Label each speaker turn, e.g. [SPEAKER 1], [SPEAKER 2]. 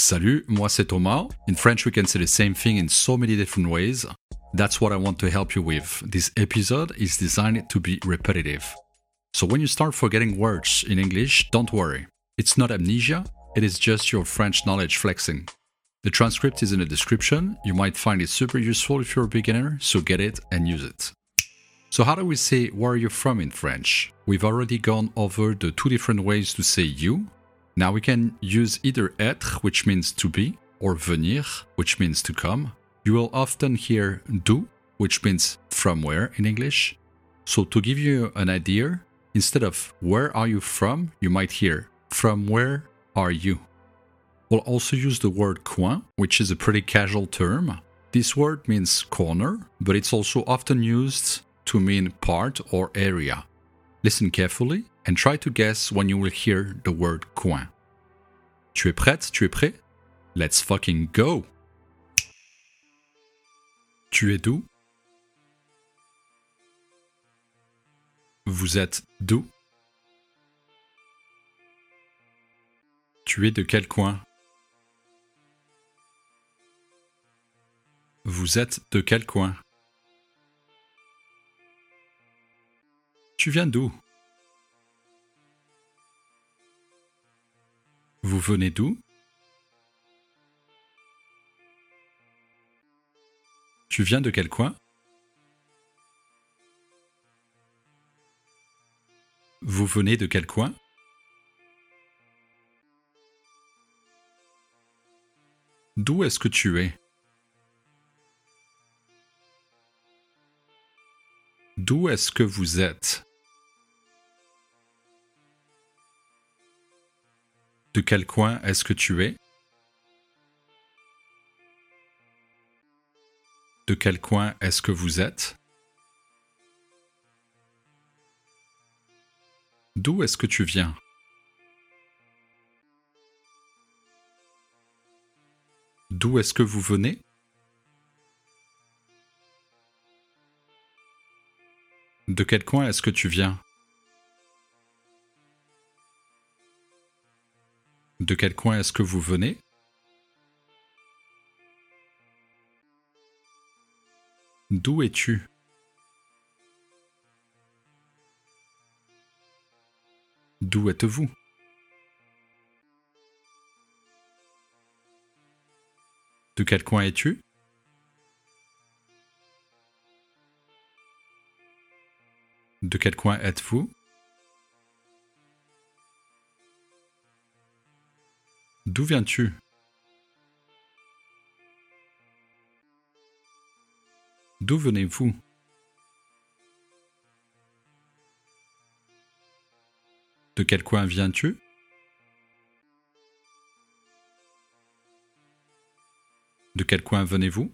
[SPEAKER 1] Salut, moi c'est Thomas. In French, we can say the same thing in so many different ways. That's what I want to help you with. This episode is designed to be repetitive. So when you start forgetting words in English, don't worry. It's not amnesia, it is just your French knowledge flexing. The transcript is in the description. You might find it super useful if you're a beginner, so get it and use it. So, how do we say where are you from in French? We've already gone over the two different ways to say you. Now we can use either être, which means to be, or venir, which means to come. You will often hear d'où, which means from where in English. So, to give you an idea, instead of where are you from, you might hear from where are you? We'll also use the word coin, which is a pretty casual term. This word means corner, but it's also often used to mean part or area. Listen carefully and try to guess when you will hear the word coin. Tu es prête? Tu es prêt? Let's fucking go! Tu es d'où? Vous êtes d'où? Tu es de quel coin? Vous êtes de quel coin? Tu viens d'où? Vous venez d'où? Tu viens de quel coin? Vous venez de quel coin? D'où est-ce que tu es? D'où est-ce que vous êtes? De quel coin est-ce que tu es? De quel coin est-ce que vous êtes? D'où est-ce que tu viens? D'où est-ce que vous venez? De quel coin est-ce que tu viens? De quel coin est-ce que vous venez. D'où es-tu? D'où êtes-vous? De quel coin es-tu? De quel coin êtes-vous? D'où viens-tu? D'où venez-vous? De quel coin viens-tu? De quel coin venez-vous?